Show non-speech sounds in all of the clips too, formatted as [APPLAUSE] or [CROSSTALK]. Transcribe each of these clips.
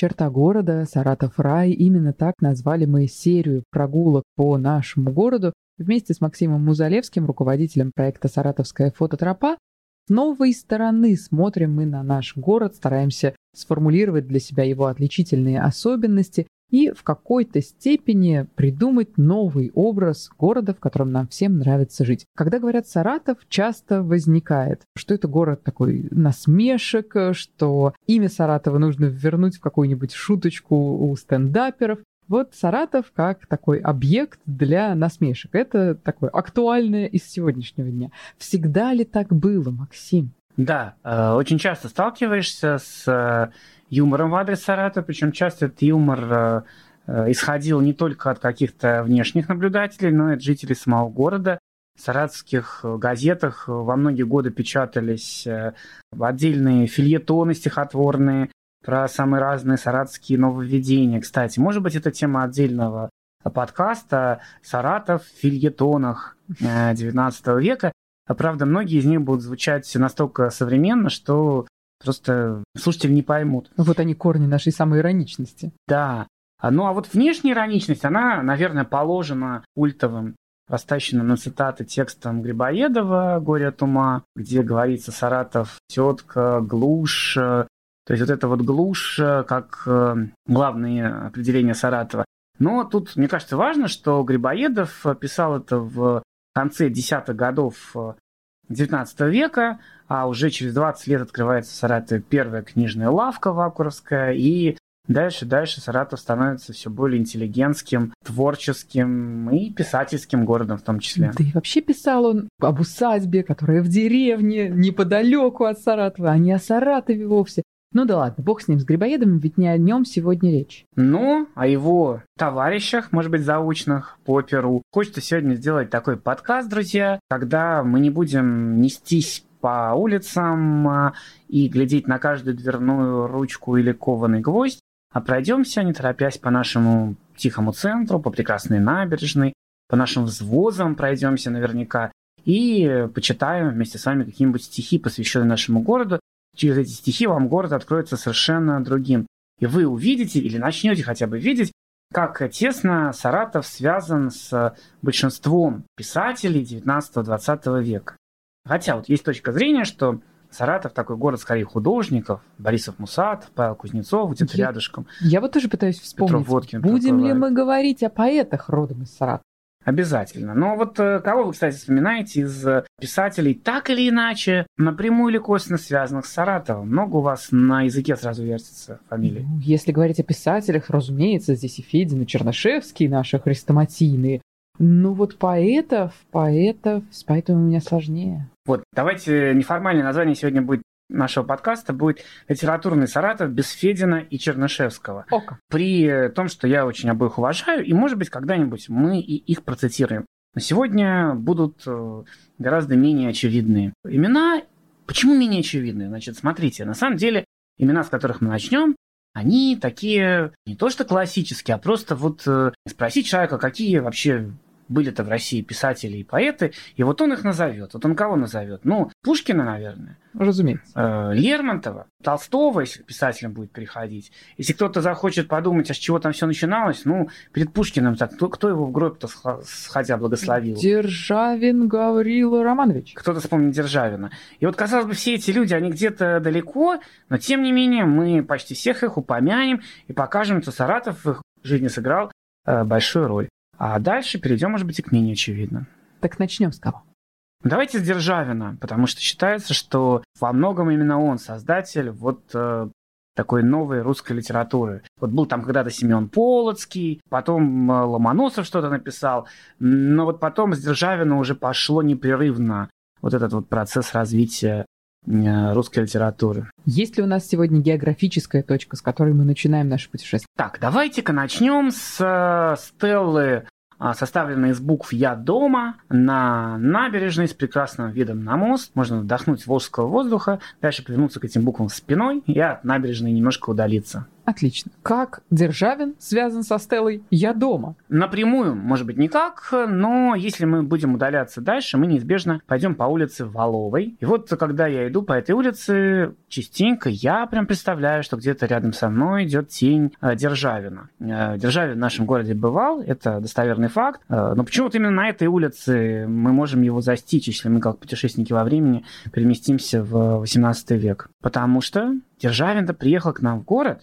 черта города, Саратов рай. Именно так назвали мы серию прогулок по нашему городу вместе с Максимом Музалевским, руководителем проекта «Саратовская фототропа». С новой стороны смотрим мы на наш город, стараемся сформулировать для себя его отличительные особенности и в какой-то степени придумать новый образ города, в котором нам всем нравится жить. Когда говорят Саратов, часто возникает, что это город такой насмешек, что имя Саратова нужно вернуть в какую-нибудь шуточку у стендаперов. Вот Саратов как такой объект для насмешек. Это такое актуальное из сегодняшнего дня. Всегда ли так было, Максим? Да, э, очень часто сталкиваешься с э, юмором в адрес Саратова, причем часто этот юмор э, э, исходил не только от каких-то внешних наблюдателей, но и от жителей самого города. В саратовских газетах во многие годы печатались э, отдельные фильетоны стихотворные про самые разные саратовские нововведения. Кстати, может быть, это тема отдельного подкаста «Саратов в фильетонах XIX века». Правда, многие из них будут звучать настолько современно, что Просто слушатели не поймут. Вот они корни нашей самой ироничности. Да. А, ну а вот внешняя ироничность, она, наверное, положена культовым растащенным на цитаты текстом Грибоедова «Горе от ума», где говорится «Саратов, тетка, глушь». То есть вот это вот глушь как э, главное определение Саратова. Но тут, мне кажется, важно, что Грибоедов писал это в конце десятых годов XIX века, а уже через 20 лет открывается в Саратове первая книжная лавка Вакуровская, и дальше, дальше Саратов становится все более интеллигентским, творческим и писательским городом в том числе. Да и вообще писал он об усадьбе, которая в деревне, неподалеку от Саратова, а не о Саратове вовсе. Ну да ладно, бог с ним, с Грибоедом, ведь не о нем сегодня речь. Ну, о его товарищах, может быть, заучных по Перу. Хочется сегодня сделать такой подкаст, друзья, когда мы не будем нестись по улицам а, и глядеть на каждую дверную ручку или кованый гвоздь, а пройдемся, не торопясь, по нашему тихому центру, по прекрасной набережной, по нашим взвозам пройдемся наверняка и почитаем вместе с вами какие-нибудь стихи, посвященные нашему городу. Через эти стихи вам город откроется совершенно другим. И вы увидите или начнете хотя бы видеть, как тесно Саратов связан с большинством писателей 19-20 века. Хотя вот есть точка зрения, что Саратов такой город скорее художников. Борисов Мусат, Павел Кузнецов, где-то рядышком. Я вот тоже пытаюсь вспомнить. Петров Водкин, Будем ли мы говорить о поэтах родом из Саратова? Обязательно. Но вот э, кого вы, кстати, вспоминаете из э, писателей, так или иначе, напрямую или косвенно связанных с Саратовом? Много у вас на языке сразу вертится фамилии? Ну, если говорить о писателях, разумеется, здесь и Федин, и Чернышевский, наши хрестоматийные. Ну вот поэтов, поэтов, с поэтами у меня сложнее. Вот, давайте неформальное название сегодня будет нашего подкаста будет литературный Саратов без Федина и Чернышевского. Ока. При том, что я очень обоих уважаю, и, может быть, когда-нибудь мы и их процитируем. Но сегодня будут э, гораздо менее очевидные имена. Почему менее очевидные? Значит, смотрите, на самом деле имена, с которых мы начнем, они такие не то что классические, а просто вот э, спросить человека, какие вообще были-то в России писатели и поэты, и вот он их назовет. Вот он кого назовет? Ну, Пушкина, наверное. Разумеется. Э, Лермонтова, Толстого, если писателем будет приходить. Если кто-то захочет подумать, а с чего там все начиналось, ну, перед Пушкиным так, кто, кто его в гроб-то сходя благословил? Державин Гаврила Романович. Кто-то вспомнит Державина. И вот, казалось бы, все эти люди, они где-то далеко, но тем не менее мы почти всех их упомянем и покажем, что Саратов в их жизни сыграл э, большую роль. А дальше перейдем, может быть, и к менее очевидно. Так начнем с кого? Давайте с Державина, потому что считается, что во многом именно он создатель вот э, такой новой русской литературы. Вот был там когда-то Семен Полоцкий, потом э, Ломоносов что-то написал, но вот потом с Державина уже пошло непрерывно вот этот вот процесс развития русской литературы. Есть ли у нас сегодня географическая точка, с которой мы начинаем наше путешествие? Так, давайте-ка начнем с э, стеллы а, составленная из букв «Я дома» на набережной с прекрасным видом на мост. Можно вдохнуть волжского воздуха, дальше повернуться к этим буквам спиной и от набережной немножко удалиться. Отлично. Как Державин связан со Стеллой «Я дома»? Напрямую, может быть, никак, но если мы будем удаляться дальше, мы неизбежно пойдем по улице Валовой. И вот когда я иду по этой улице, частенько я прям представляю, что где-то рядом со мной идет тень э, Державина. Э, Державин в нашем городе бывал, это достоверный факт, э, но почему-то именно на этой улице мы можем его застичь, если мы как путешественники во времени переместимся в 18 век. Потому что Державин-то приехал к нам в город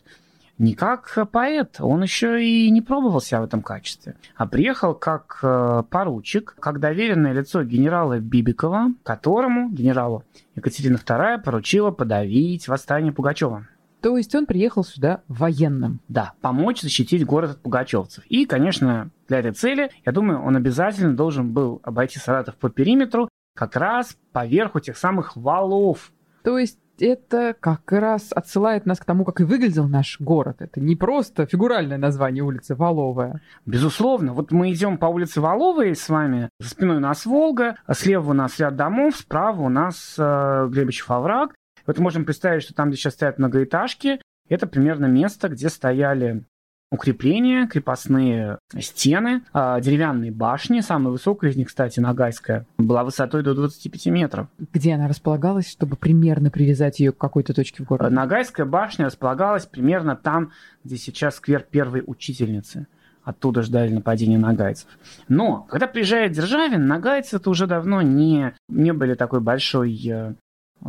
не как поэт, он еще и не пробовал себя в этом качестве, а приехал как э, поручик, как доверенное лицо генерала Бибикова, которому, генералу Екатерина II, поручила подавить восстание Пугачева. То есть он приехал сюда военным. Да, помочь защитить город от пугачевцев. И, конечно, для этой цели, я думаю, он обязательно должен был обойти Саратов по периметру, как раз поверху тех самых валов. То есть это как раз отсылает нас к тому, как и выглядел наш город. Это не просто фигуральное название улицы Воловая. Безусловно. Вот мы идем по улице Воловой с вами. За спиной у нас Волга, а слева у нас ряд домов, справа у нас э, Глебичев овраг. Вот можем представить, что там, где сейчас стоят многоэтажки, это примерно место, где стояли укрепления, крепостные стены, а, деревянные башни. Самая высокая из них, кстати, Ногайская, была высотой до 25 метров. Где она располагалась, чтобы примерно привязать ее к какой-то точке в городе? Ногайская башня располагалась примерно там, где сейчас сквер первой учительницы. Оттуда ждали нападения нагайцев. Но, когда приезжает Державин, нагайцы это уже давно не, не были такой большой э,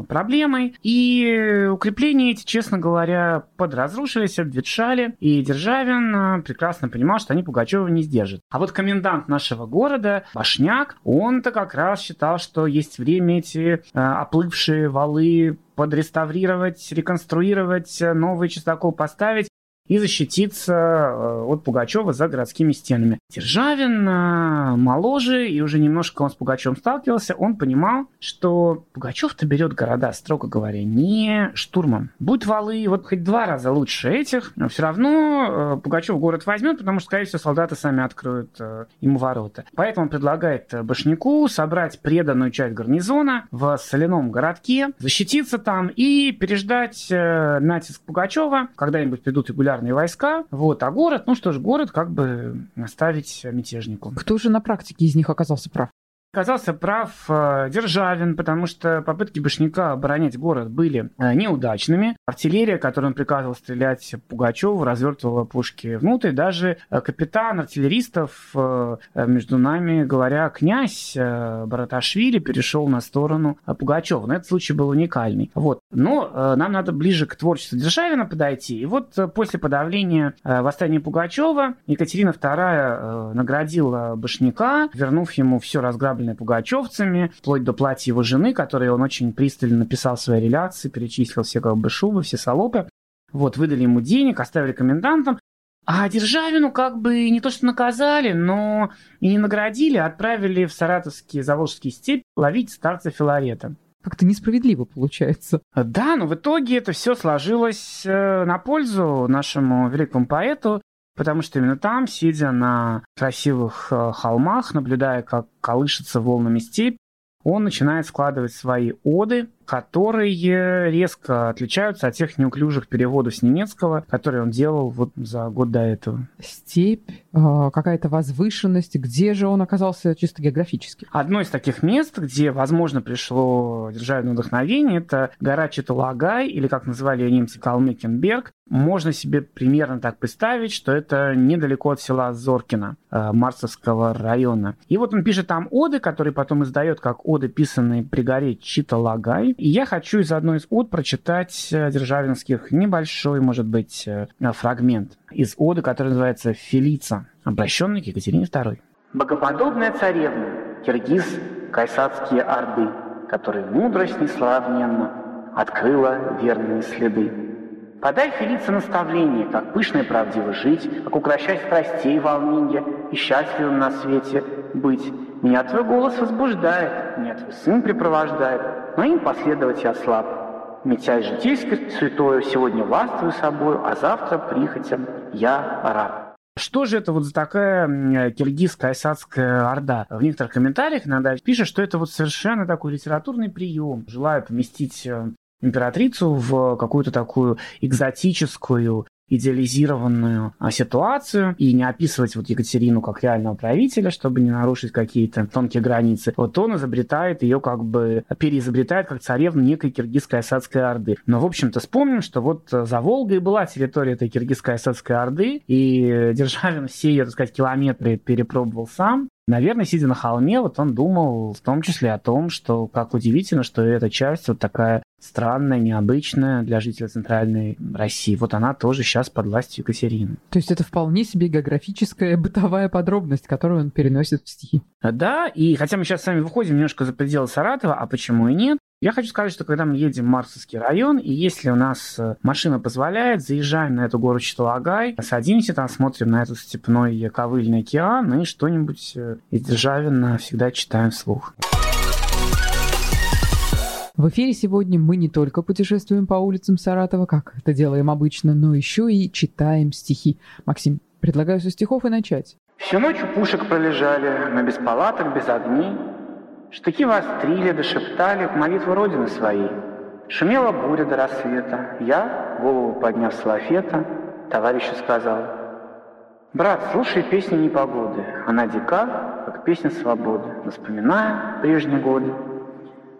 проблемой. И укрепления эти, честно говоря, подразрушились, обветшали. И Державин а, прекрасно понимал, что они Пугачева не сдержат. А вот комендант нашего города, Башняк, он-то как раз считал, что есть время эти а, оплывшие валы подреставрировать, реконструировать, новый частокол поставить и защититься э, от Пугачева за городскими стенами. Державин э, моложе, и уже немножко он с Пугачевым сталкивался, он понимал, что Пугачев-то берет города, строго говоря, не штурмом. Будь валы, вот хоть два раза лучше этих, но все равно э, Пугачев город возьмет, потому что, скорее всего, солдаты сами откроют ему ворота. Поэтому он предлагает Башняку собрать преданную часть гарнизона в соляном городке, защититься там и переждать натиск Пугачева. Когда-нибудь придут регулярно регулярные войска, вот, а город, ну что ж, город как бы оставить мятежнику. Кто же на практике из них оказался прав? Оказался прав э, Державин, потому что попытки Башняка оборонять город были э, неудачными. Артиллерия, которой он приказывал стрелять Пугачеву, развертывала пушки внутрь. Даже э, капитан артиллеристов, между нами говоря, князь Бараташвили перешел на сторону Пугачева. Но этот случай был уникальный. Вот. Но э, нам надо ближе к творчеству Державина подойти. И вот э, после подавления э, восстания Пугачева Екатерина II э, наградила Башняка, вернув ему все разграбленное пугачевцами, вплоть до платья его жены, которые он очень пристально написал в своей реляции, перечислил все как бы шубы, все салопы. Вот, выдали ему денег, оставили комендантом, а Державину как бы не то что наказали, но и не наградили, отправили в Саратовский Заволжский степь ловить старца Филарета. Как-то несправедливо получается. Да, но в итоге это все сложилось э, на пользу нашему великому поэту, потому что именно там, сидя на красивых э, холмах, наблюдая, как колышется волнами степь, он начинает складывать свои оды, которые резко отличаются от тех неуклюжих переводов с немецкого, которые он делал вот за год до этого. Степь, а, какая-то возвышенность, где же он оказался чисто географически? Одно из таких мест, где, возможно, пришло державное вдохновение, это гора Читалагай, или, как называли ее немцы, Калмыкенберг. Можно себе примерно так представить, что это недалеко от села Зоркино, э, Марсовского района. И вот он пишет там оды, которые потом издает как оды, писанные при горе Читалагай. И я хочу из одной из от прочитать э, Державинских небольшой, может быть, э, фрагмент из оды, который называется «Фелица», обращенный к Екатерине II. «Богоподобная царевна, киргиз Кайсадские Орды, которой мудрость несравненно открыла верные следы. Подай Фелице наставление, как пышно и правдиво жить, как укращать страстей волнения и счастливым на свете быть. Меня твой голос возбуждает, меня твой сын припровождает, но им последовать я слаб. Метясь житейской святою, сегодня властвую собою, а завтра прихотям я раб. Что же это вот за такая киргизская осадская орда? В некоторых комментариях иногда пишет, что это вот совершенно такой литературный прием. Желаю поместить э, императрицу в какую-то такую экзотическую идеализированную а, ситуацию и не описывать вот Екатерину как реального правителя, чтобы не нарушить какие-то тонкие границы, вот он изобретает ее как бы, переизобретает как царевну некой киргизской осадской орды. Но, в общем-то, вспомним, что вот за Волгой была территория этой киргизской осадской орды, и Державин все ее, так сказать, километры перепробовал сам, Наверное, сидя на холме, вот он думал в том числе о том, что как удивительно, что эта часть вот такая странная, необычная для жителей Центральной России. Вот она тоже сейчас под властью Екатерины. То есть это вполне себе географическая бытовая подробность, которую он переносит в стихи. Да, и хотя мы сейчас с вами выходим немножко за пределы Саратова, а почему и нет, я хочу сказать, что когда мы едем в Марсовский район, и если у нас э, машина позволяет, заезжаем на эту гору Читалагай, садимся там, смотрим на этот степной ковыльный океан и что-нибудь э, из Державина всегда читаем вслух. В эфире сегодня мы не только путешествуем по улицам Саратова, как это делаем обычно, но еще и читаем стихи. Максим, предлагаю со стихов и начать. Всю ночь у пушек пролежали, но без палаток, без огней, Штыки вострили, дошептали молитву Родины своей. Шумела буря до рассвета. Я, голову подняв с лафета, товарищу сказал, «Брат, слушай песни непогоды. Она дика, как песня свободы. вспоминая прежние годы,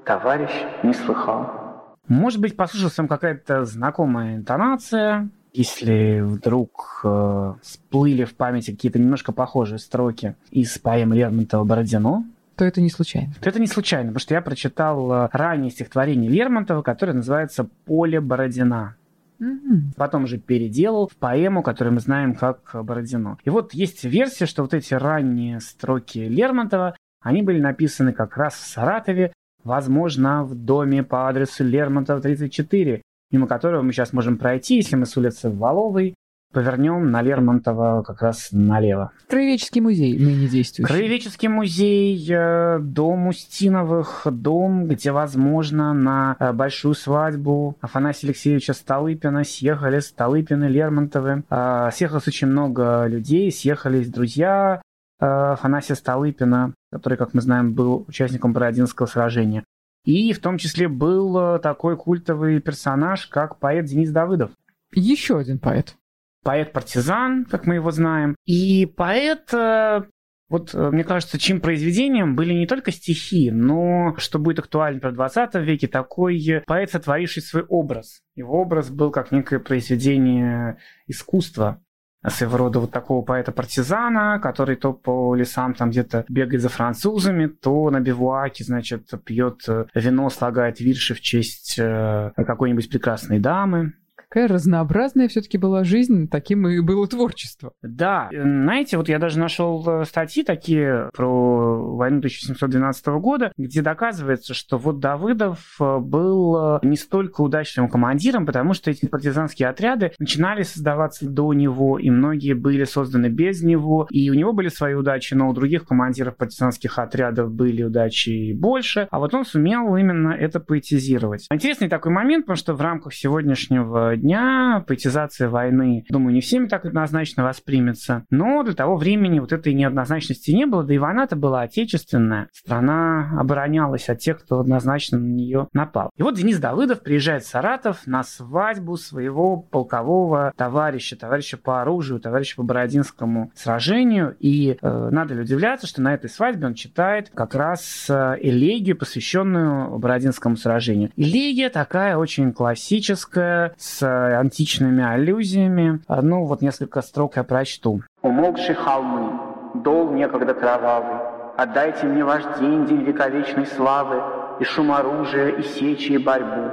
товарищ не слыхал». Может быть, послушалась какая-то знакомая интонация, если вдруг э, всплыли в памяти какие-то немножко похожие строки из поэмы Лермонтова «Бородино», то это не случайно. То это не случайно, потому что я прочитал э, раннее стихотворение Лермонтова, которое называется «Поле Бородина». Mm-hmm. Потом же переделал в поэму, которую мы знаем как Бородино. И вот есть версия, что вот эти ранние строки Лермонтова, они были написаны как раз в Саратове, возможно, в доме по адресу Лермонтова 34, мимо которого мы сейчас можем пройти, если мы с улицы Воловой Повернем на Лермонтова как раз налево. Краеведческий музей ныне действующий. Краеведческий музей, э, дом Устиновых, дом, где, возможно, на э, большую свадьбу Афанасия Алексеевича Столыпина съехали Столыпины, Лермонтовы. Э, съехалось очень много людей, съехались друзья Афанасия Столыпина, который, как мы знаем, был участником Бородинского сражения. И в том числе был такой культовый персонаж, как поэт Денис Давыдов. Еще один поэт поэт-партизан, как мы его знаем. И поэт э, вот, э, мне кажется, чьим произведением были не только стихи, но, что будет актуально про 20 веке, такой поэт, сотворивший свой образ. Его образ был как некое произведение искусства своего рода вот такого поэта-партизана, который то по лесам там где-то бегает за французами, то на бивуаке, значит, пьет э, вино, слагает вирши в честь какой-нибудь прекрасной дамы. Какая разнообразная все-таки была жизнь, таким и было творчество. Да, знаете, вот я даже нашел э, статьи такие про войну 1712 года, где доказывается, что вот Давыдов э, был э, не столько удачным командиром, потому что эти партизанские отряды начинали создаваться до него, и многие были созданы без него, и у него были свои удачи, но у других командиров партизанских отрядов были удачи больше, а вот он сумел именно это поэтизировать. Интересный такой момент, потому что в рамках сегодняшнего дня, поэтизация войны, думаю, не всеми так однозначно воспримется. Но для того времени вот этой неоднозначности не было, да и война-то была отечественная. Страна оборонялась от тех, кто однозначно на нее напал. И вот Денис Давыдов приезжает в Саратов на свадьбу своего полкового товарища, товарища по оружию, товарища по Бородинскому сражению. И э, надо ли удивляться, что на этой свадьбе он читает как раз э, элегию, посвященную Бородинскому сражению. Элегия такая очень классическая, с античными аллюзиями. Ну, вот несколько строк я прочту. «Умолкшие холмы, дол некогда кровавый, отдайте мне ваш день, день вековечной славы, и шум оружия, и сечи, и борьбу.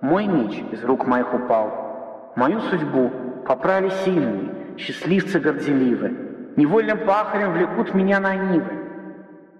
Мой меч из рук моих упал, мою судьбу поправили сильные, счастливцы горделивы, невольным пахарем влекут меня на нивы.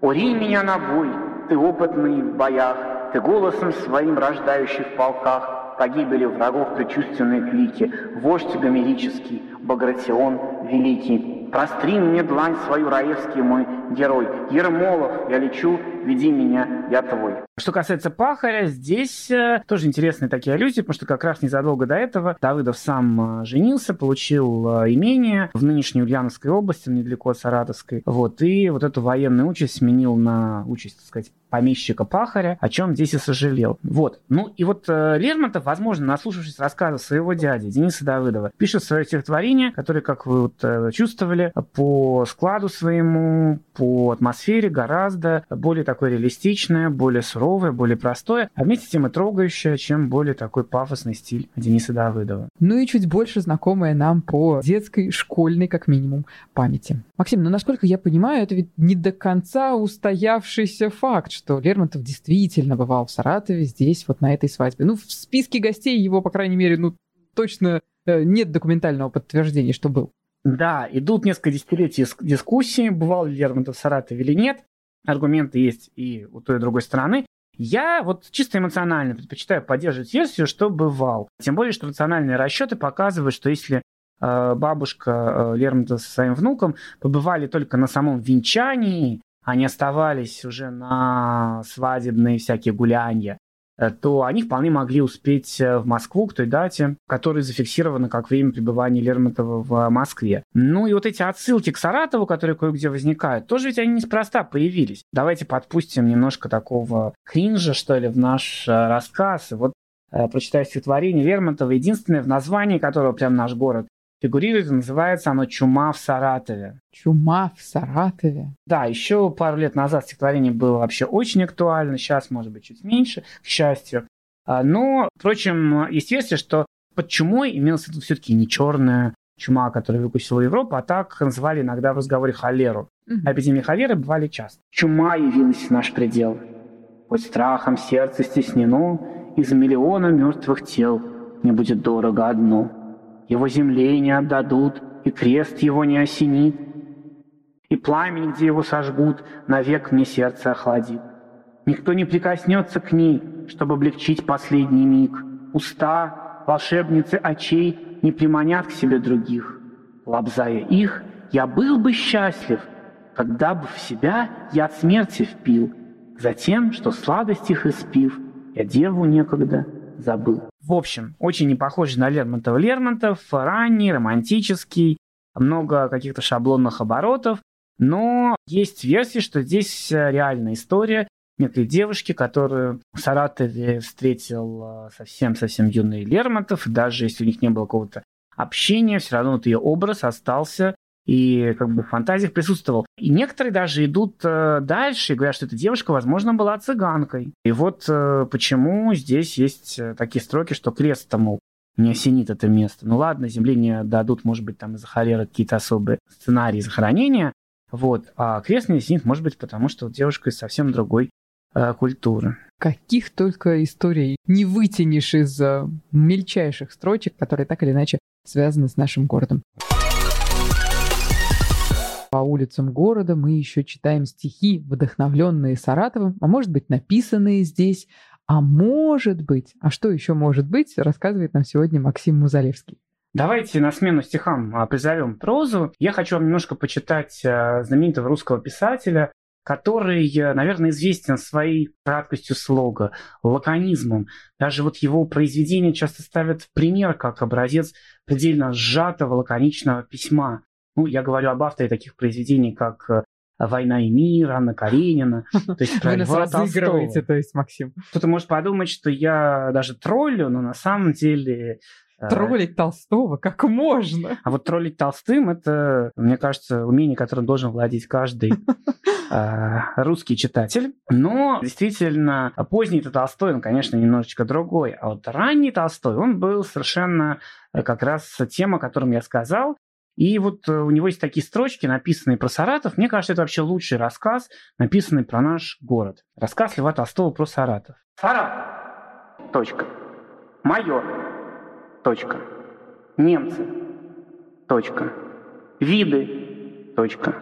Ури меня на бой, ты опытный в боях, ты голосом своим рождающий в полках, погибели врагов предчувственные клики, вождь гомерический, Багратион великий. Простри мне длань свою, Раевский мой, герой. Ермолов, я лечу, веди меня, я твой. Что касается Пахаря, здесь э, тоже интересные такие аллюзии, потому что как раз незадолго до этого Давыдов сам э, женился, получил э, имение в нынешней Ульяновской области, недалеко от Саратовской. Вот, и вот эту военную участь сменил на участь, так сказать, помещика Пахаря, о чем здесь и сожалел. Вот. Ну и вот Лермонтов, возможно, наслушавшись рассказа своего дяди Дениса Давыдова, пишет свое стихотворение, которое, как вы вот, чувствовали, по складу своему, по атмосфере гораздо более такое реалистичное, более суровое, более простое, а вместе с тем и трогающее, чем более такой пафосный стиль Дениса Давыдова. Ну и чуть больше знакомое нам по детской, школьной, как минимум, памяти. Максим, ну насколько я понимаю, это ведь не до конца устоявшийся факт, что Лермонтов действительно бывал в Саратове здесь, вот на этой свадьбе. Ну, в списке гостей его, по крайней мере, ну, точно э, нет документального подтверждения, что был. Да, идут несколько десятилетий дискуссий, бывал ли Лермонтов в Саратове или нет. Аргументы есть и у той и другой стороны. Я вот чисто эмоционально предпочитаю поддерживать версию, что бывал. Тем более, что рациональные расчеты показывают, что если э, бабушка э, Лермонтова со своим внуком побывали только на самом венчании, они оставались уже на свадебные всякие гулянья, э, то они вполне могли успеть э, в Москву к той дате, которая зафиксирована как время пребывания Лермонтова в Москве. Ну и вот эти отсылки к Саратову, которые кое-где возникают, тоже ведь они неспроста появились. Давайте подпустим немножко такого кринжа, что ли, в наш э, рассказ. И вот прочитаю стихотворение Лермонтова, единственное в названии которого прям наш город фигурирует, называется оно «Чума в Саратове». «Чума в Саратове». Да, еще пару лет назад стихотворение было вообще очень актуально, сейчас, может быть, чуть меньше, к счастью. А, но, впрочем, версия, что под чумой в виду все-таки не черная чума, которая выкусила Европу, а так называли иногда в разговоре холеру. Mm-hmm. Эпидемии холеры бывали часто. Чума явилась в наш предел. Хоть страхом сердце стеснено, из миллиона мертвых тел не будет дорого одно — его земле не отдадут, и крест его не осенит, и пламень, где его сожгут, навек мне сердце охладит. Никто не прикоснется к ней, чтобы облегчить последний миг. Уста, волшебницы очей, не приманят к себе других. Лобзая их, я был бы счастлив, когда бы в себя я от смерти впил, затем, что сладость их испив, я деву некогда забыл. В общем, очень не похож на Лермонтова. Лермонтов ранний, романтический, много каких-то шаблонных оборотов, но есть версия, что здесь реальная история некой девушки, которую в Саратове встретил совсем-совсем юный Лермонтов, даже если у них не было какого-то общения, все равно вот ее образ остался и как бы в фантазиях присутствовал. И некоторые даже идут э, дальше и говорят, что эта девушка, возможно, была цыганкой. И вот э, почему здесь есть э, такие строки, что крест мол, не осенит это место. Ну ладно, земле не дадут, может быть, там из-за холеры какие-то особые сценарии захоронения, вот, а крест не осенит, может быть, потому что девушка из совсем другой э, культуры. Каких только историй не вытянешь из э, мельчайших строчек, которые так или иначе связаны с нашим городом по улицам города мы еще читаем стихи, вдохновленные Саратовым, а может быть, написанные здесь, а может быть, а что еще может быть, рассказывает нам сегодня Максим Музалевский. Давайте на смену стихам а, призовем прозу. Я хочу вам немножко почитать а, знаменитого русского писателя, который, э, наверное, известен своей краткостью слога, лаконизмом. Даже вот его произведения часто ставят в пример как образец предельно сжатого лаконичного письма. Ну, я говорю об авторе таких произведений, как э, «Война и мир», Анна Каренина. [LAUGHS] То есть про Вы нас разыгрываете, то есть, Максим. Кто-то может подумать, что я даже троллю, но на самом деле э, Троллить Толстого? Как можно? А вот троллить Толстым – это, мне кажется, умение, которым должен владеть каждый [LAUGHS] э, русский читатель. Но действительно, поздний Толстой, он, конечно, немножечко другой. А вот ранний Толстой, он был совершенно как раз тема, о котором я сказал. И вот э, у него есть такие строчки, написанные про Саратов. Мне кажется, это вообще лучший рассказ, написанный про наш город. Рассказ Льва Толстого про Саратов. Саратов. Точка. Майор. Точка. Немцы. Точка. Виды. Точка.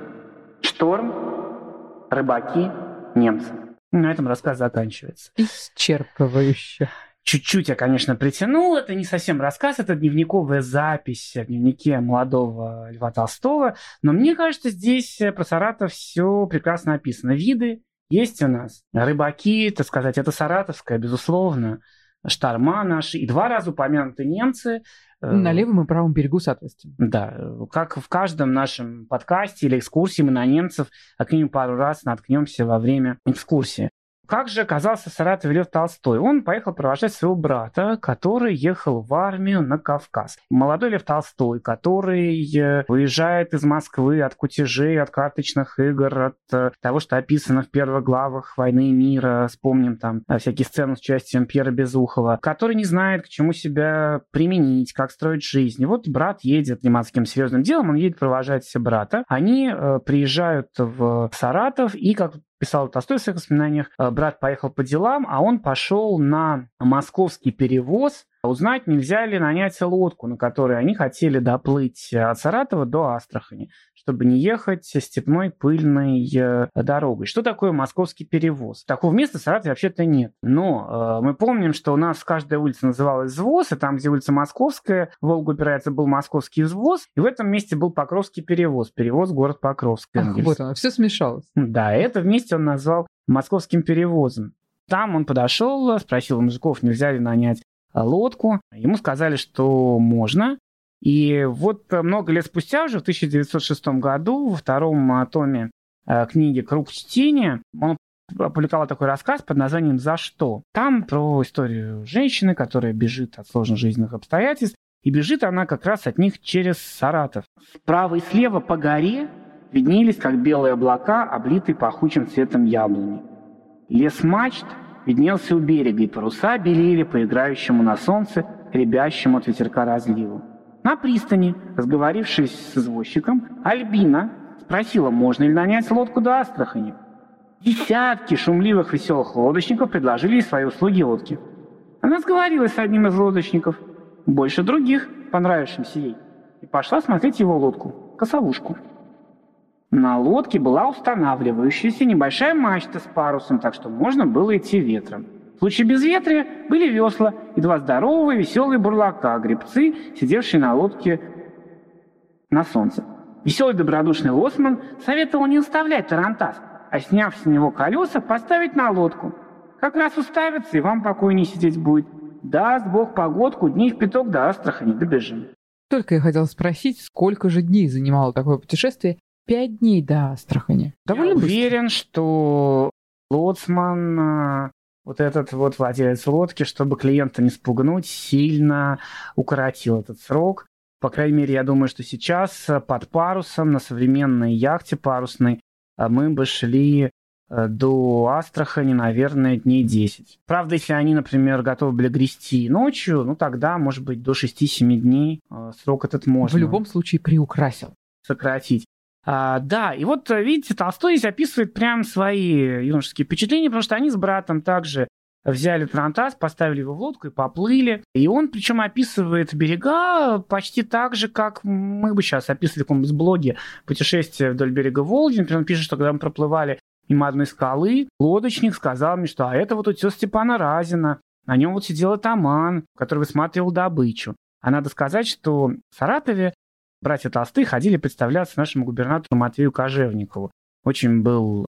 Шторм. Рыбаки. Немцы. На этом рассказ заканчивается. Исчерпывающе. Чуть-чуть я, конечно, притянул. Это не совсем рассказ, это дневниковая запись в дневнике молодого Льва Толстого. Но мне кажется, здесь про Саратов все прекрасно описано. Виды есть у нас. Рыбаки, так сказать, это саратовская, безусловно. Шторма наши. И два раза упомянуты немцы. Э, на левом и правом берегу, соответственно. Да, как в каждом нашем подкасте или экскурсии мы на немцев как минимум пару раз наткнемся во время экскурсии. Как же оказался в Саратове Лев Толстой? Он поехал провожать своего брата, который ехал в армию на Кавказ. Молодой Лев Толстой, который э, выезжает из Москвы от кутежей, от карточных игр, от э, того, что описано в первых главах «Войны и мира», вспомним там э, всякие сцены с участием Пьера Безухова, который не знает, к чему себя применить, как строить жизнь. И вот брат едет заниматься каким серьезным делом, он едет провожать брата. Они приезжают в Саратов и, как писал Толстой в своих воспоминаниях, э, брат поехал по делам, а он пошел на московский перевоз. Узнать, нельзя ли нанять лодку, на которой они хотели доплыть от Саратова до Астрахани чтобы не ехать степной пыльной э, дорогой. Что такое московский перевоз? Такого места в Саратове вообще-то нет. Но э, мы помним, что у нас каждая улица называлась взвоз, и там, где улица Московская, Волга упирается, был московский взвоз, и в этом месте был Покровский перевоз, перевоз город Покровск. Ах, вот оно, все смешалось. Да, это вместе он назвал московским перевозом. Там он подошел, спросил у мужиков, нельзя ли нанять лодку. Ему сказали, что можно. И вот много лет спустя, уже в 1906 году, во втором томе э, книги «Круг чтения», он опубликовал такой рассказ под названием «За что?». Там про историю женщины, которая бежит от сложных жизненных обстоятельств, и бежит она как раз от них через Саратов. Справа и слева по горе виднелись, как белые облака, облитые пахучим цветом яблони. Лес мачт виднелся у берега, и паруса белели по играющему на солнце, рябящему от ветерка разливу. На пристани, разговорившись с извозчиком, Альбина спросила, можно ли нанять лодку до Астрахани. Десятки шумливых веселых лодочников предложили свои услуги лодки. Она сговорилась с одним из лодочников, больше других, понравившимся ей, и пошла смотреть его лодку, косовушку. На лодке была устанавливающаяся небольшая мачта с парусом, так что можно было идти ветром. В случае безветрия были весла и два здоровые, веселые бурлака, гребцы, сидевшие на лодке на солнце. Веселый добродушный лоцман советовал не оставлять тарантас, а сняв с него колеса, поставить на лодку. Как раз уставится, и вам покойнее сидеть будет. Даст Бог погодку, дней в пяток до Астрахани добежим. Только я хотел спросить, сколько же дней занимало такое путешествие? Пять дней до Астрахани. Довольно я уверен, быстро. что лоцман а, вот этот вот владелец лодки, чтобы клиента не спугнуть, сильно укоротил этот срок. По крайней мере, я думаю, что сейчас э, под парусом на современной яхте парусной э, мы бы шли э, до Астрахани, наверное, дней 10. Правда, если они, например, готовы были грести ночью, ну тогда, может быть, до 6-7 дней срок этот можно. В любом случае приукрасил. Сократить. А, да, и вот, э, видите, Толстой здесь описывает прям свои юношеские впечатления, потому что они с братом также взяли Тарантас, поставили его в лодку и поплыли. И он причем описывает берега почти так же, как мы бы сейчас описывали в каком-нибудь блоге путешествие вдоль берега Волги. Например, он пишет, что когда мы проплывали мимо одной скалы, лодочник сказал мне, что а это вот утес Степана Разина, на нем вот сидел атаман, который высматривал добычу. А надо сказать, что в Саратове братья Толстые ходили представляться нашему губернатору Матвею Кожевникову. Очень был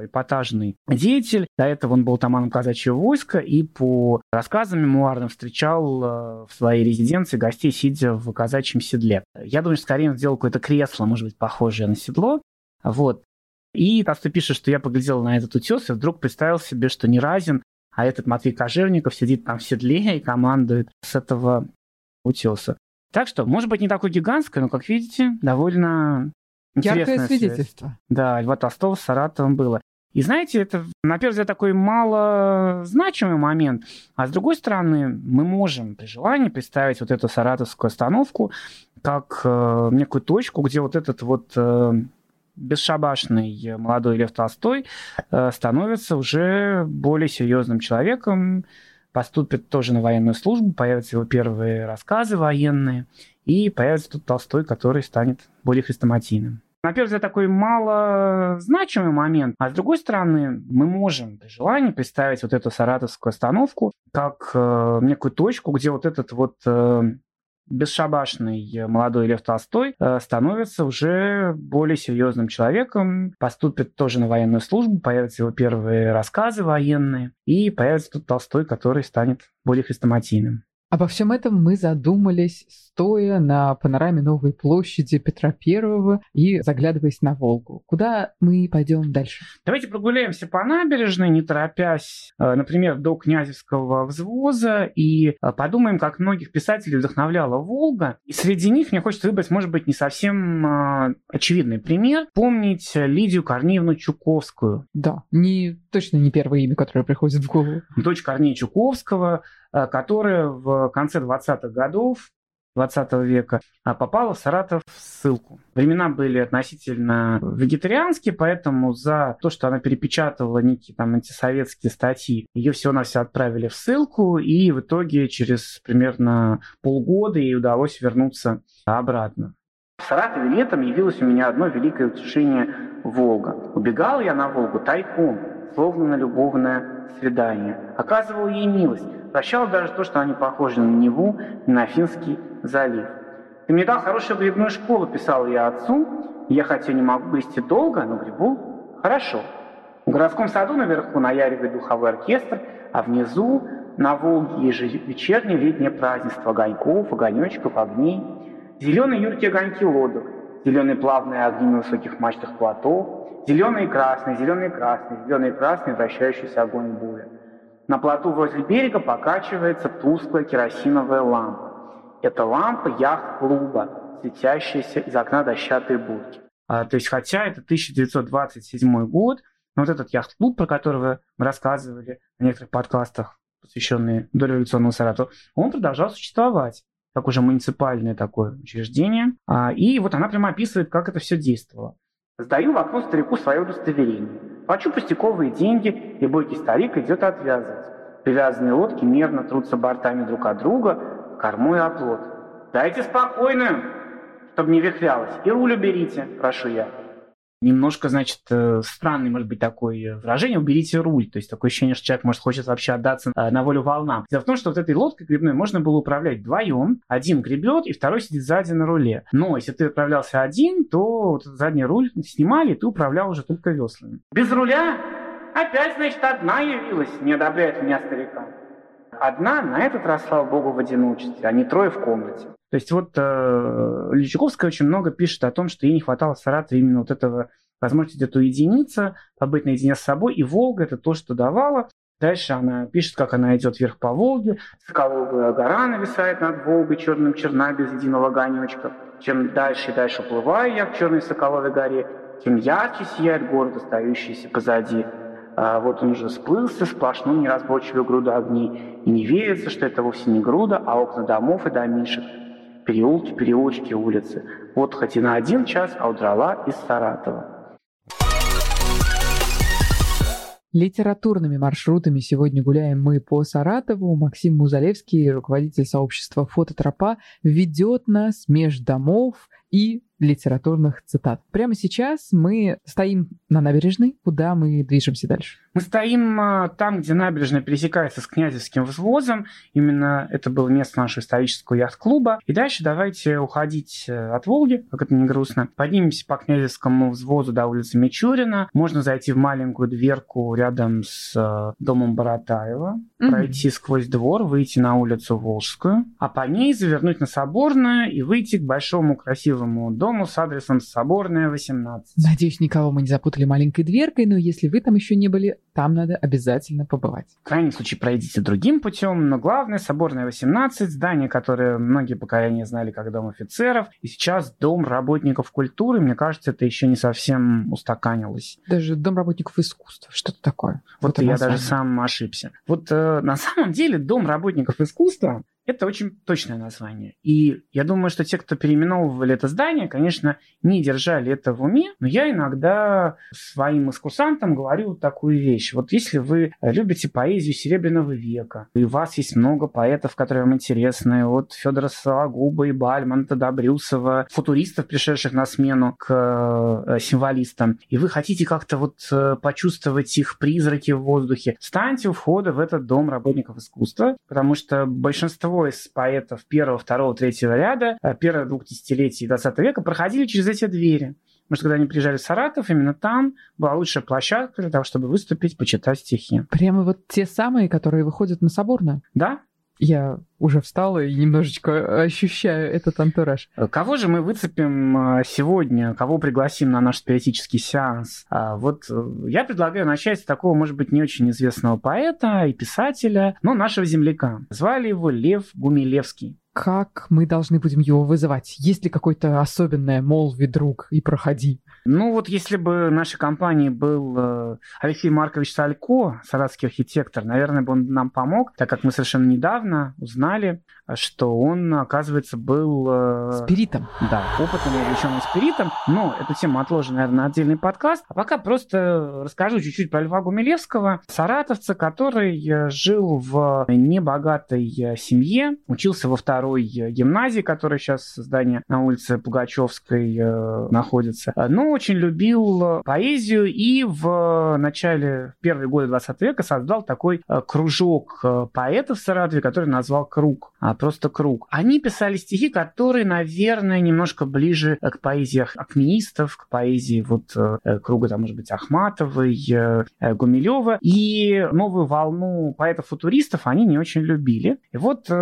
эпатажный деятель. До этого он был таманом казачьего войска и по рассказам мемуарным встречал э, в своей резиденции гостей, сидя в казачьем седле. Я думаю, что скорее он сделал какое-то кресло, может быть, похожее на седло. Вот. И Толстой пишет, что я поглядел на этот утес и вдруг представил себе, что не разин, а этот Матвей Кожевников сидит там в седле и командует с этого утеса. Так что, может быть, не такое гигантское, но, как видите, довольно Яркое свидетельство. Связь. Да, Льва Толстого с Саратовым было. И знаете, это, на первый взгляд, такой мало значимый момент. А с другой стороны, мы можем при желании представить вот эту саратовскую остановку как э, некую точку, где вот этот вот э, бесшабашный молодой Лев Толстой э, становится уже более серьезным человеком, поступит тоже на военную службу, появятся его первые рассказы военные, и появится тут Толстой, который станет более хрестоматийным. На первый взгляд, такой мало значимый момент. А с другой стороны, мы можем при желании представить вот эту саратовскую остановку как э, некую точку, где вот этот вот э, бесшабашный молодой Лев Толстой э, становится уже более серьезным человеком, поступит тоже на военную службу, появятся его первые рассказы военные, и появится тут Толстой, который станет более хрестоматийным. Обо всем этом мы задумались, стоя на панораме Новой площади Петра Первого и заглядываясь на Волгу. Куда мы пойдем дальше? Давайте прогуляемся по набережной, не торопясь, э, например, до Князевского взвоза, и э, подумаем, как многих писателей вдохновляла Волга. И среди них мне хочется выбрать, может быть, не совсем э, очевидный пример. Помнить Лидию Корнеевну Чуковскую. Да, не, точно не первое имя, которое приходит в голову. Дочь Корнея Чуковского, которая в конце 20-х годов 20 века а попала в Саратов в ссылку. Времена были относительно вегетарианские, поэтому за то, что она перепечатывала некие там антисоветские статьи, ее все на все отправили в ссылку, и в итоге через примерно полгода ей удалось вернуться обратно. В Саратове летом явилось у меня одно великое утешение – Волга. Убегал я на Волгу тайком, словно на любовное свидание. Оказывал ей милость, Прощал даже то, что они похожи на Неву на Финский залив. «Ты мне дал хорошую грибную школу», — писал я отцу. «Я хотя не могу грести долго, но грибу хорошо». В городском саду наверху наяривает духовой оркестр, а внизу на Волге ежевечернее летнее празднество огоньков, огонечков, огней. Зеленые юркие огоньки лодок, зеленые плавные огни на высоких мачтах плотов, зеленые и красные, зеленые и красные, зеленые и красные, вращающийся огонь буря. На плоту возле берега покачивается тусклая керосиновая лампа. Это лампа яхт-клуба, светящаяся из окна дощатой будки. А, то есть, хотя это 1927 год, но вот этот яхт-клуб, про который мы рассказывали в некоторых подкастах, посвященные дореволюционному Саратову, он продолжал существовать как уже муниципальное такое учреждение. А, и вот она прямо описывает, как это все действовало. Сдаю в окно старику свое удостоверение. Плачу пустяковые деньги, и бойкий старик идет отвязывать. Привязанные лодки мерно трутся бортами друг от друга, корму и оплот. «Дайте спокойно, чтобы не вихрялось, и руль уберите», – прошу я немножко, значит, э, странный, может быть, такое выражение «уберите руль». То есть такое ощущение, что человек, может, хочет вообще отдаться э, на волю волнам. Дело в том, что вот этой лодкой грибной можно было управлять вдвоем. Один гребет, и второй сидит сзади на руле. Но если ты отправлялся один, то вот задний руль снимали, и ты управлял уже только веслами. Без руля? Опять, значит, одна явилась, не одобряет меня старика. Одна, на этот раз, слава богу, в одиночестве, а не трое в комнате. То есть вот э, Личаковская очень много пишет о том, что ей не хватало в Саратове именно вот этого возможности где-то уединиться, побыть наедине с собой. И Волга это то, что давала. Дальше она пишет, как она идет вверх по Волге. Соколовая гора нависает над Волгой черным черна без единого огонечка. Чем дальше и дальше уплываю я к черной Соколовой горе, тем ярче сияет город, остающийся позади. А вот он уже сплылся, сплошную неразборчивую груду огней. И не верится, что это вовсе не груда, а окна домов и домишек переулки, переулочки, улицы. Вот хоть и на один час, а удрала из Саратова. Литературными маршрутами сегодня гуляем мы по Саратову. Максим Музалевский, руководитель сообщества «Фототропа», ведет нас между домов и литературных цитат. Прямо сейчас мы стоим на набережной. Куда мы движемся дальше? Мы стоим а, там, где набережная пересекается с Князевским взвозом. Именно это было место нашего исторического яхт-клуба. И дальше давайте уходить э, от Волги, как это не грустно. Поднимемся по Князевскому взвозу до улицы Мичурина. Можно зайти в маленькую дверку рядом с э, домом Боротаева, mm-hmm. пройти сквозь двор, выйти на улицу Волжскую, а по ней завернуть на Соборную и выйти к большому красивому дому дому с адресом Соборная, 18. Надеюсь, никого мы не запутали маленькой дверкой, но если вы там еще не были, там надо обязательно побывать. В крайнем случае пройдите другим путем, но главное Соборная, 18, здание, которое многие поколения знали как дом офицеров, и сейчас дом работников культуры, мне кажется, это еще не совсем устаканилось. Даже дом работников искусства, что-то такое. Вот я название. даже сам ошибся. Вот э, на самом деле дом работников искусства это очень точное название. И я думаю, что те, кто переименовывали это здание, конечно, не держали это в уме, но я иногда своим искусантам говорю такую вещь. Вот если вы любите поэзию Серебряного века, и у вас есть много поэтов, которые вам интересны, от Федора Сологуба и Бальмонта до Брюсова, футуристов, пришедших на смену к э, символистам, и вы хотите как-то вот э, почувствовать их призраки в воздухе, станьте у входа в этот дом работников искусства, потому что большинство большинство из поэтов первого, второго, третьего ряда э, первых двух десятилетий 20 века проходили через эти двери. Потому что когда они приезжали в Саратов, именно там была лучшая площадка для того, чтобы выступить, почитать стихи. Прямо вот те самые, которые выходят на Соборную? Да, я уже встала и немножечко ощущаю этот антураж. Кого же мы выцепим а, сегодня? Кого пригласим на наш спиритический сеанс? А, вот э, я предлагаю начать с такого, может быть, не очень известного поэта и писателя, но нашего земляка. Звали его Лев Гумилевский как мы должны будем его вызывать? Есть ли какое-то особенное «молви, друг, и проходи»? Ну вот если бы нашей компании был э, Алексей Маркович Салько, саратский архитектор, наверное, бы он нам помог, так как мы совершенно недавно узнали, что он, оказывается, был... Э, спиритом. Да, опытным увлеченным спиритом. Но эту тему отложим, наверное, на отдельный подкаст. А пока просто расскажу чуть-чуть про Льва Гумилевского, саратовца, который э, жил в небогатой э, семье, учился во второй гимназии, которая сейчас здание на улице Пугачевской находится. Но очень любил поэзию и в начале первые годы 20 века создал такой кружок поэтов в Саратове, который назвал «Круг». А просто круг. Они писали стихи, которые, наверное, немножко ближе к поэзии акмеистов, к поэзии вот э, круга, там, может быть, Ахматовой, э, Гумилева. И новую волну поэтов-футуристов они не очень любили. И вот э,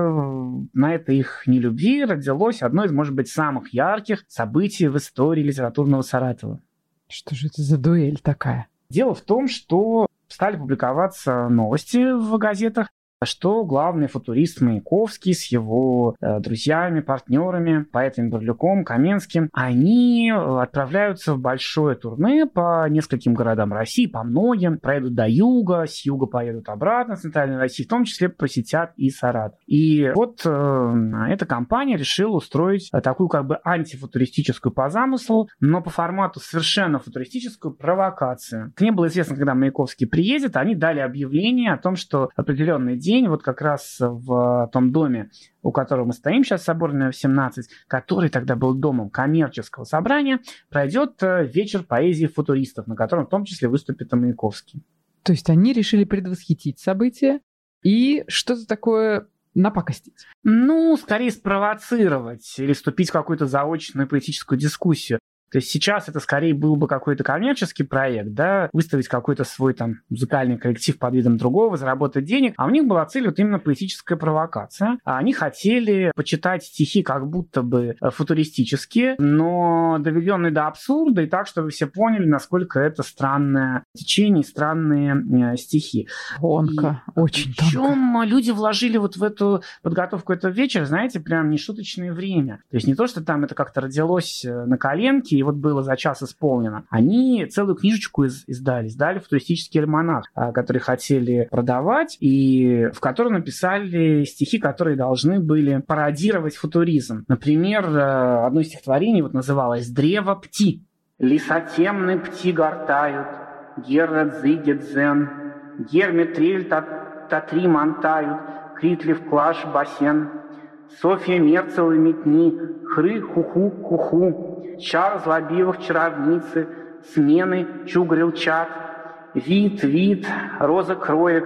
на этой их нелюбви родилось одно из, может быть, самых ярких событий в истории литературного Саратова. Что же это за дуэль такая? Дело в том, что стали публиковаться новости в газетах что главный футурист Маяковский с его э, друзьями, партнерами, поэтами Барлюком, Каменским, они отправляются в большое турне по нескольким городам России, по многим, проедут до юга, с юга поедут обратно в Центральной России, в том числе посетят и Саратов. И вот э, эта компания решила устроить такую как бы антифутуристическую по замыслу, но по формату совершенно футуристическую провокацию. Не было известно, когда Маяковский приедет, они дали объявление о том, что определенный день день вот как раз в том доме, у которого мы стоим сейчас, Соборная 17, который тогда был домом коммерческого собрания, пройдет э, вечер поэзии футуристов, на котором в том числе выступит и Маяковский. То есть они решили предвосхитить события и что-то такое напакостить? Ну, скорее спровоцировать или вступить в какую-то заочную политическую дискуссию. То есть сейчас это скорее был бы какой-то коммерческий проект, да, выставить какой-то свой там музыкальный коллектив под видом другого, заработать денег, а у них была цель вот именно политическая провокация. А они хотели почитать стихи как будто бы э, футуристические, но доведенные до абсурда и так, чтобы все поняли, насколько это странное течение, странные э, стихи. Тонко, и очень Причем тонко. люди вложили вот в эту подготовку этого вечера, знаете, прям нешуточное время. То есть не то, что там это как-то родилось э, на коленке, и вот было за час исполнено, они целую книжечку из, издали, издали футуристический альманах, а, который хотели продавать, и в котором написали стихи, которые должны были пародировать футуризм. Например, э, одно из стихотворений вот называлось «Древо пти». «Лисотемны пти гортают, Геррат зыдет зен, Герметрель татри монтают, Критлив клаш басен, Софья мерцевы метни, Хры хуху куху, чар злобивых чаровницы, смены чугрил чат, вид, вид, роза кроек,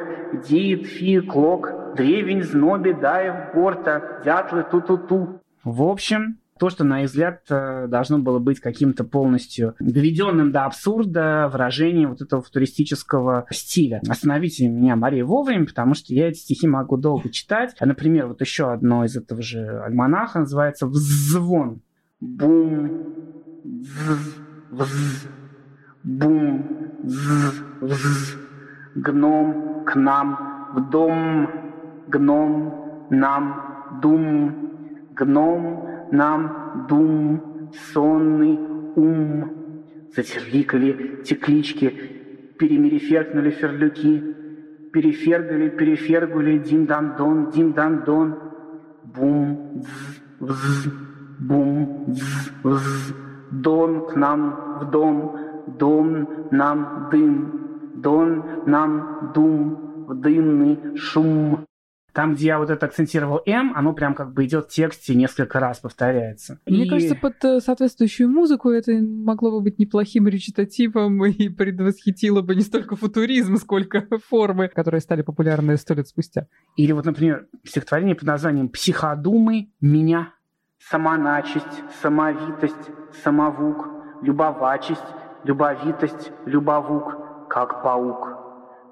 диет, фи, клок, древень, зноби, даев, горта, дятлы, ту-ту-ту. В общем, то, что, на их взгляд, э, должно было быть каким-то полностью доведенным до абсурда выражением вот этого футуристического стиля. Остановите меня, Мария, вовремя, потому что я эти стихи могу долго читать. А, например, вот еще одно из этого же альманаха называется «Взвон». Бум, вз, вз, бум, вз, вз. Гном к нам в дом, гном нам дум, гном нам дум, сонный ум. Затерликали теклички, перемереферкнули ферлюки, перефергали, перефергули, дим-дан-дон, дим-дан-дон. бум, дз, вз, бум, дз, вз, дон к нам в дом, дом нам дым, дон нам дум, в дымный шум. Там, где я вот это акцентировал М, оно прям как бы идет в тексте несколько раз повторяется. Мне и... кажется, под э, соответствующую музыку это могло бы быть неплохим речитативом [LAUGHS] и предвосхитило бы не столько футуризм, сколько [LAUGHS] формы, которые стали популярны сто лет спустя. Или вот, например, стихотворение под названием «Психодумы меня». Самоначесть, самовитость, самовук, любовачесть, любовитость, любовук, как паук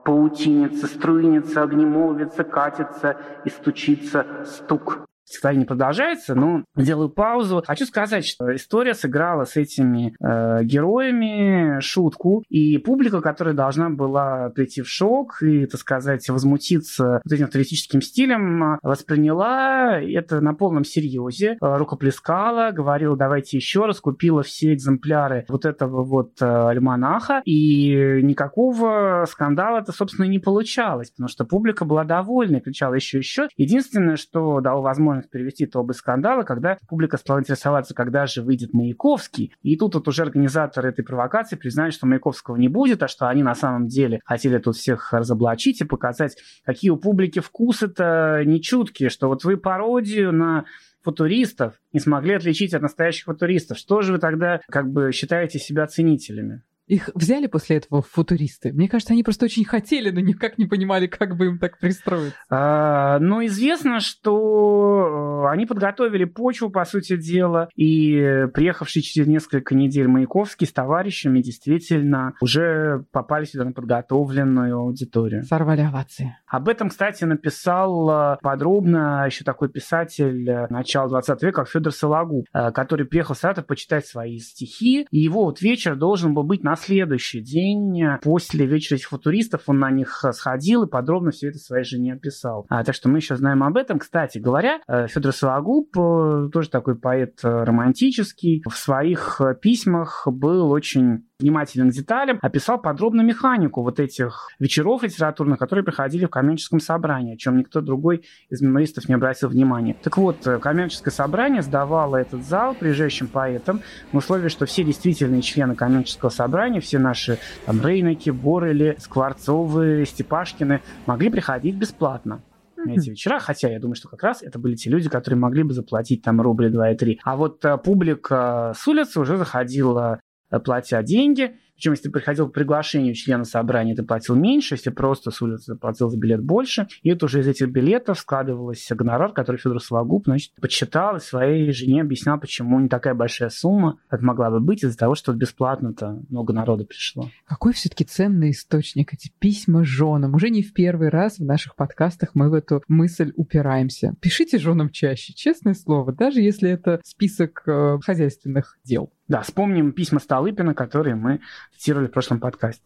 паутинится, струинится, огнемолвится, катится и стучится стук стихотворение продолжается, но делаю паузу. Хочу сказать, что история сыграла с этими э, героями шутку, и публика, которая должна была прийти в шок и, так сказать, возмутиться вот этим туристическим стилем, восприняла это на полном серьезе, э, рукоплескала, говорила, давайте еще раз, купила все экземпляры вот этого вот э, альманаха, и никакого скандала это, собственно, не получалось, потому что публика была довольна, кричала еще-еще. Единственное, что дало возможность возможность перевести то без скандала, когда публика стала интересоваться, когда же выйдет Маяковский. И тут вот уже организаторы этой провокации признали, что Маяковского не будет, а что они на самом деле хотели тут всех разоблачить и показать, какие у публики вкусы-то нечуткие, что вот вы пародию на футуристов не смогли отличить от настоящих футуристов. Что же вы тогда как бы считаете себя ценителями? Их взяли после этого футуристы? Мне кажется, они просто очень хотели, но никак не понимали, как бы им так пристроиться. А, ну, известно, что э, они подготовили почву, по сути дела, и приехавший через несколько недель Маяковский с товарищами действительно уже попали сюда на подготовленную аудиторию. Сорвали овации. Об этом, кстати, написал э, подробно еще такой писатель э, начала 20 века, как Федор Сологуб, который приехал в Саратов почитать свои стихи, и его вот вечер должен был быть на на следующий день, после вечера этих футуристов, он на них сходил и подробно все это своей жене описал. А, так что мы еще знаем об этом. Кстати говоря, э, Федор Сологуб, э, тоже такой поэт э, романтический, в своих письмах был очень внимателен к деталям, описал подробно механику вот этих вечеров литературных, которые проходили в коммерческом собрании, о чем никто другой из мемористов не обратил внимания. Так вот, э, коммерческое собрание сдавало этот зал приезжающим поэтам в условии, что все действительные члены коммерческого собрания, все наши там, Рейнаки, Борели, Скворцовы, Степашкины могли приходить бесплатно на эти вечера, хотя я думаю, что как раз это были те люди, которые могли бы заплатить там рубли 2 и 3. А вот э, публика с улицы уже заходила Э, платя деньги. Причем, если ты приходил по приглашению члена собрания, ты платил меньше, если просто с улицы платил за билет больше. И это уже из этих билетов складывался гонорар, который Федор Сологуб, значит, подсчитал и своей жене объяснял, почему не такая большая сумма, как могла бы быть из-за того, что бесплатно-то много народу пришло. Какой все-таки ценный источник эти письма женам. Уже не в первый раз в наших подкастах мы в эту мысль упираемся. Пишите женам чаще, честное слово, даже если это список э, хозяйственных дел. Да, вспомним письма Столыпина, которые мы цитировали в прошлом подкасте.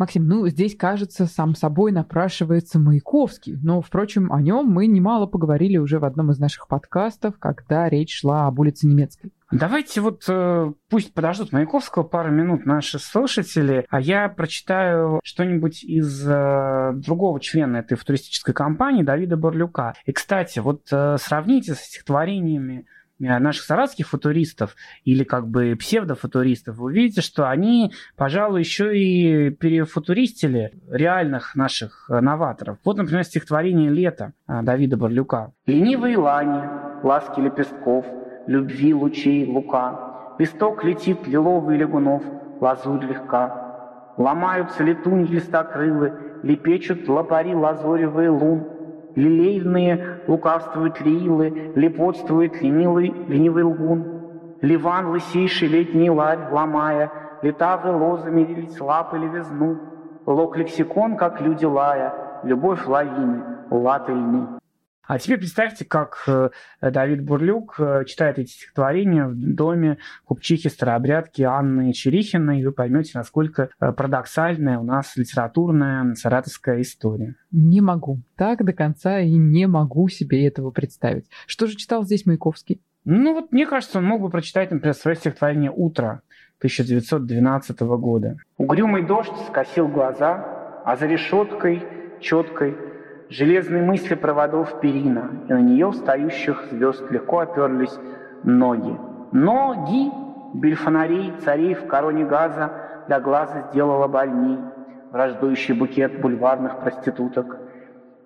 Максим, ну здесь, кажется, сам собой напрашивается Маяковский, но, впрочем, о нем мы немало поговорили уже в одном из наших подкастов, когда речь шла об улице Немецкой. Давайте вот э, пусть подождут Маяковского пару минут наши слушатели, а я прочитаю что-нибудь из э, другого члена этой футуристической компании Давида Борлюка. И, кстати, вот э, сравните с стихотворениями наших саратских футуристов или как бы псевдофутуристов, вы увидите, что они, пожалуй, еще и перефутуристили реальных наших э, новаторов. Вот, например, стихотворение «Лето» э, Давида Барлюка. «Ленивые лани, ласки лепестков, любви лучей лука, листок летит лиловый лягунов, лазурь легка. Ломаются летунь листокрылы, лепечут лопари лазоревые лун, Лилейные лукавствуют лилы, лепотствует ленивый, ленивый лгун. Ливан лысейший летний ларь, ломая, Летавы лозами делить лапы левизну. Лок лексикон, как люди лая, Любовь лавины, латы льны. А теперь представьте, как э, Давид Бурлюк э, читает эти стихотворения в доме купчихи старообрядки Анны Черихиной, и вы поймете, насколько э, парадоксальная у нас литературная саратовская история. Не могу. Так до конца и не могу себе этого представить. Что же читал здесь Маяковский? Ну вот мне кажется, он мог бы прочитать, например, свое стихотворение «Утро» 1912 года. Угрюмый дождь скосил глаза, а за решеткой четкой железные мысли проводов перина, и на нее встающих звезд легко оперлись ноги. Ноги бельфонарей, царей в короне газа для глаза сделала больней, враждующий букет бульварных проституток.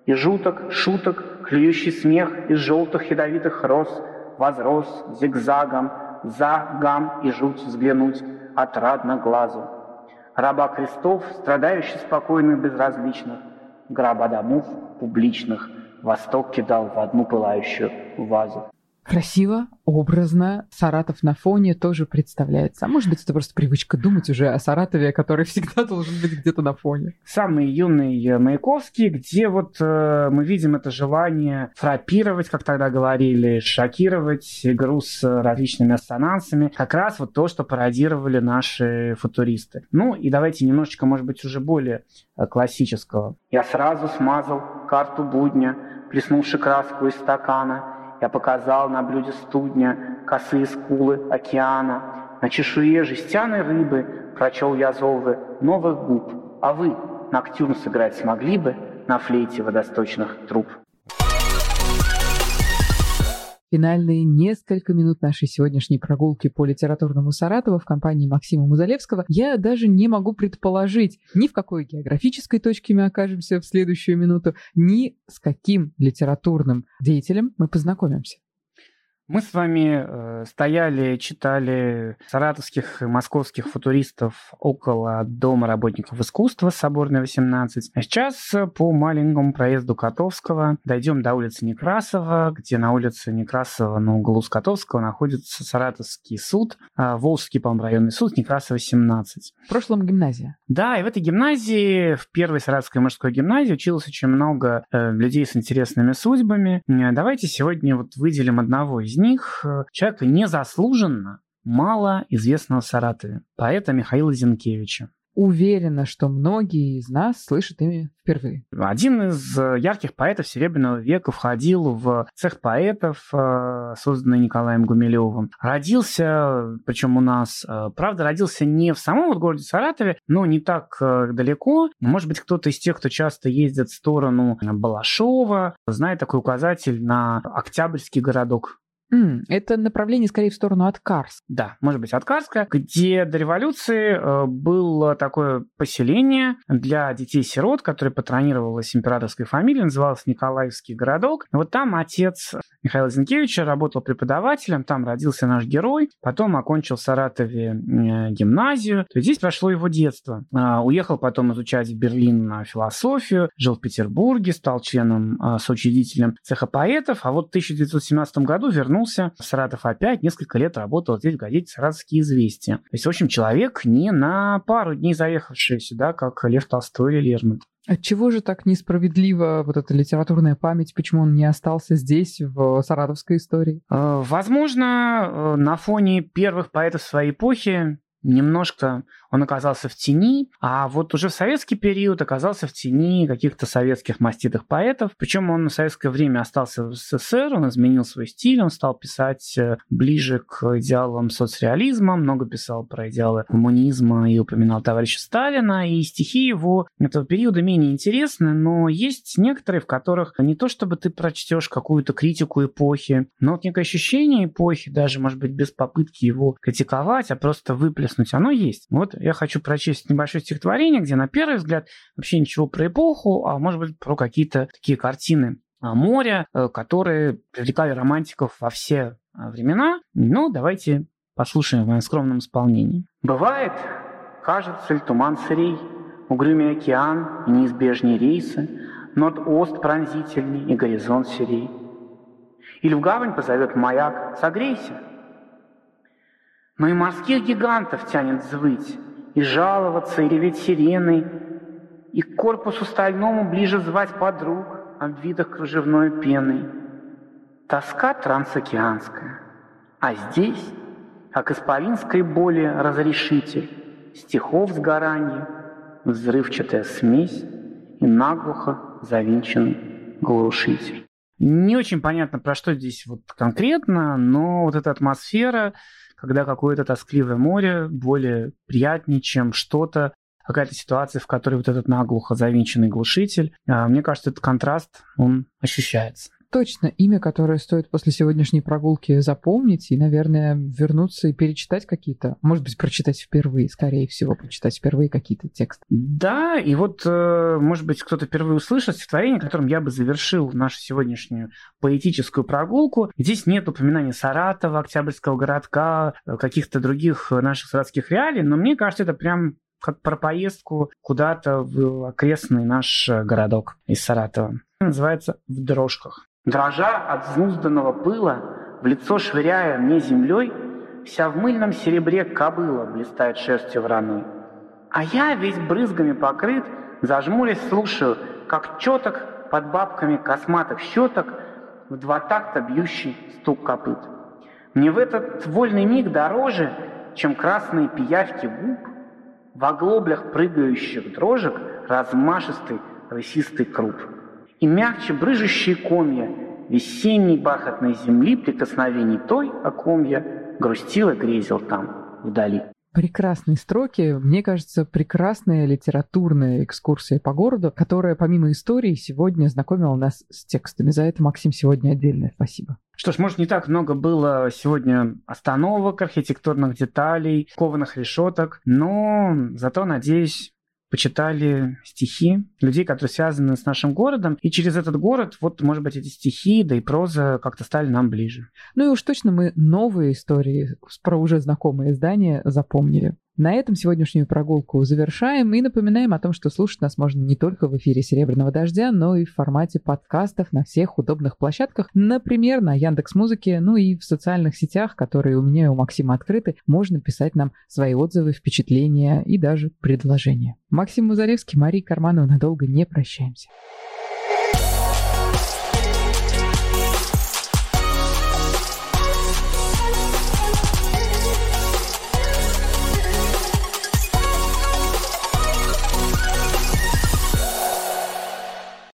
И жуток, шуток, клюющий смех из желтых ядовитых роз возрос зигзагом, за гам и жуть взглянуть отрадно глазу. Раба крестов, страдающий спокойных безразличных, гроба домов публичных, Восток кидал в одну пылающую вазу. Красиво, образно. Саратов на фоне тоже представляется. А может быть, это просто привычка думать уже о Саратове, который [LAUGHS] всегда должен быть где-то на фоне. Самый юный Маяковский, где вот э, мы видим это желание фрапировать, как тогда говорили, шокировать игру с различными ассонансами. Как раз вот то, что пародировали наши футуристы. Ну и давайте немножечко, может быть, уже более э, классического. Я сразу смазал карту будня, плеснувши краску из стакана – я показал на блюде студня косые скулы океана. На чешуе жестяной рыбы прочел я зовы новых губ. А вы ноктюрн сыграть смогли бы на флейте водосточных труб? Финальные несколько минут нашей сегодняшней прогулки по литературному Саратову в компании Максима Музалевского я даже не могу предположить, ни в какой географической точке мы окажемся в следующую минуту, ни с каким литературным деятелем мы познакомимся. Мы с вами э, стояли, читали саратовских и московских футуристов около Дома работников искусства Соборной 18. А сейчас по маленькому проезду Котовского дойдем до улицы Некрасова, где на улице Некрасова на углу с Котовского находится Саратовский суд, э, Волжский, по районный суд, Некрасова 17. В прошлом гимназия. Да, и в этой гимназии, в первой Саратовской мужской гимназии училось очень много э, людей с интересными судьбами. Э, давайте сегодня вот выделим одного из них э, человека незаслуженно мало известного в Саратове, поэта Михаила Зинкевича. Уверена, что многие из нас слышат имя впервые. Один из э, ярких поэтов Серебряного века входил в цех поэтов, э, созданный Николаем Гумилевым. Родился, причем у нас, правда, родился не в самом вот городе Саратове, но не так далеко. Может быть, кто-то из тех, кто часто ездит в сторону Балашова, знает такой указатель на Октябрьский городок это направление скорее в сторону Откарск. Да, может быть, Откарска, где до революции э, было такое поселение для детей-сирот, которое патронировалось императорской фамилией, называлось Николаевский городок. Вот там отец Михаила Зинкевича работал преподавателем, там родился наш герой, потом окончил в Саратове э, гимназию. То есть здесь прошло его детство. Э, уехал потом изучать в Берлин на философию, жил в Петербурге, стал членом, э, соучредителем цеха поэтов, а вот в 1917 году вернулся вернулся в Саратов опять, несколько лет работал здесь в газете «Саратовские известия». То есть, в общем, человек не на пару дней заехавший сюда, как Лев Толстой или Лермонтов. Отчего же так несправедлива вот эта литературная память? Почему он не остался здесь, в саратовской истории? Э, возможно, э, на фоне первых поэтов своей эпохи немножко он оказался в тени, а вот уже в советский период оказался в тени каких-то советских маститых поэтов. Причем он в советское время остался в СССР, он изменил свой стиль, он стал писать э, ближе к идеалам соцреализма, много писал про идеалы коммунизма и упоминал товарища Сталина, и стихи его этого периода менее интересны, но есть некоторые, в которых не то чтобы ты прочтешь какую-то критику эпохи, но вот некое ощущение эпохи, даже, может быть, без попытки его критиковать, а просто выплеснуть, оно есть. Вот я хочу прочесть небольшое стихотворение, где на первый взгляд вообще ничего про эпоху, а может быть про какие-то такие картины а, моря, э, которые привлекали романтиков во все а, времена. Ну, давайте послушаем в моем скромном исполнении. Бывает, кажется ли туман сырей, угрюмый океан и неизбежные рейсы, нот ост пронзительный и горизонт серей. Или в гавань позовет маяк, согрейся. Но и морских гигантов тянет взвыть, и жаловаться, и реветь сиреной, и к корпусу стальному ближе звать подруг, обвитых кружевной пеной. Тоска трансокеанская, а здесь, как исполинской боли разрешитель, стихов сгоранье, взрывчатая смесь и наглухо завинченный глушитель. Не очень понятно, про что здесь вот конкретно, но вот эта атмосфера, когда какое-то тоскливое море более приятнее, чем что-то, какая-то ситуация, в которой вот этот наглухо завинченный глушитель. А, мне кажется, этот контраст, он ощущается точно имя, которое стоит после сегодняшней прогулки запомнить и, наверное, вернуться и перечитать какие-то, может быть, прочитать впервые, скорее всего, прочитать впервые какие-то тексты. Да, и вот, э, может быть, кто-то впервые услышит стихотворение, которым я бы завершил нашу сегодняшнюю поэтическую прогулку. Здесь нет упоминания Саратова, Октябрьского городка, э, каких-то других наших саратских реалий, но мне кажется, это прям как про поездку куда-то в окрестный наш городок из Саратова. Называется «В дрожках». Дрожа от взнузданного пыла, в лицо швыряя мне землей, Вся в мыльном серебре кобыла блистает шерстью враной. А я весь брызгами покрыт, зажмурясь слушаю, Как четок под бабками косматых щеток В два такта бьющий стук копыт. Мне в этот вольный миг дороже, Чем красные пиявки губ, В оглоблях прыгающих дрожек Размашистый рысистый круп и мягче брыжущие комья весенней бархатной земли прикосновений той, о ком я грустил и грезил там, вдали. Прекрасные строки. Мне кажется, прекрасная литературная экскурсия по городу, которая помимо истории сегодня знакомила нас с текстами. За это, Максим, сегодня отдельное спасибо. Что ж, может, не так много было сегодня остановок, архитектурных деталей, кованых решеток, но зато, надеюсь, почитали стихи людей, которые связаны с нашим городом, и через этот город, вот, может быть, эти стихи, да и проза как-то стали нам ближе. Ну и уж точно мы новые истории про уже знакомые издания запомнили. На этом сегодняшнюю прогулку завершаем и напоминаем о том, что слушать нас можно не только в эфире «Серебряного дождя», но и в формате подкастов на всех удобных площадках, например, на Яндекс Музыке, ну и в социальных сетях, которые у меня и у Максима открыты, можно писать нам свои отзывы, впечатления и даже предложения. Максим Музаревский, Мария Карманова, надолго не прощаемся.